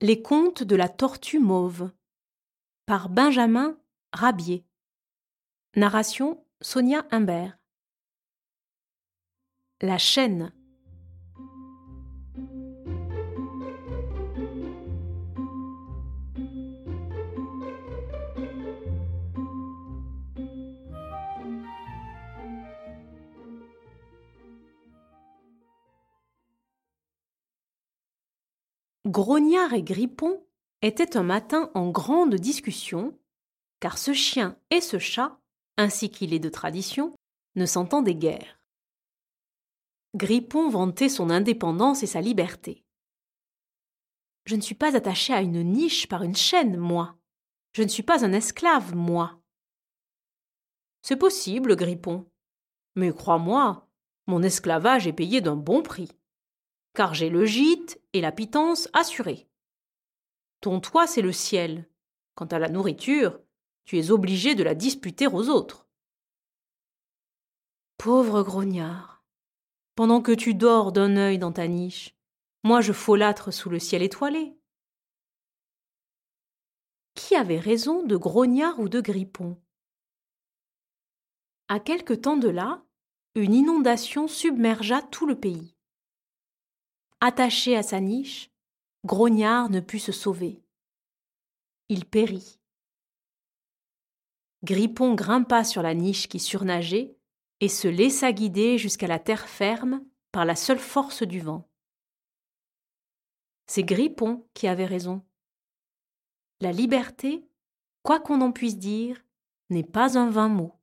Les contes de la tortue mauve par Benjamin Rabier. Narration Sonia Humbert. La chaîne. Grognard et Grippon étaient un matin en grande discussion, car ce chien et ce chat, ainsi qu'il est de tradition, ne s'entendaient guère. Grippon vantait son indépendance et sa liberté. Je ne suis pas attaché à une niche par une chaîne, moi. Je ne suis pas un esclave, moi. C'est possible, Grippon. Mais crois-moi, mon esclavage est payé d'un bon prix car j'ai le gîte et la pitance assurés. Ton toit, c'est le ciel. Quant à la nourriture, tu es obligé de la disputer aux autres. Pauvre grognard. Pendant que tu dors d'un œil dans ta niche, moi je folâtre sous le ciel étoilé. Qui avait raison de grognard ou de grippon? À quelque temps de là, une inondation submergea tout le pays. Attaché à sa niche, Grognard ne put se sauver. Il périt. Grippon grimpa sur la niche qui surnageait et se laissa guider jusqu'à la terre ferme par la seule force du vent. C'est Grippon qui avait raison. La liberté, quoi qu'on en puisse dire, n'est pas un vain mot.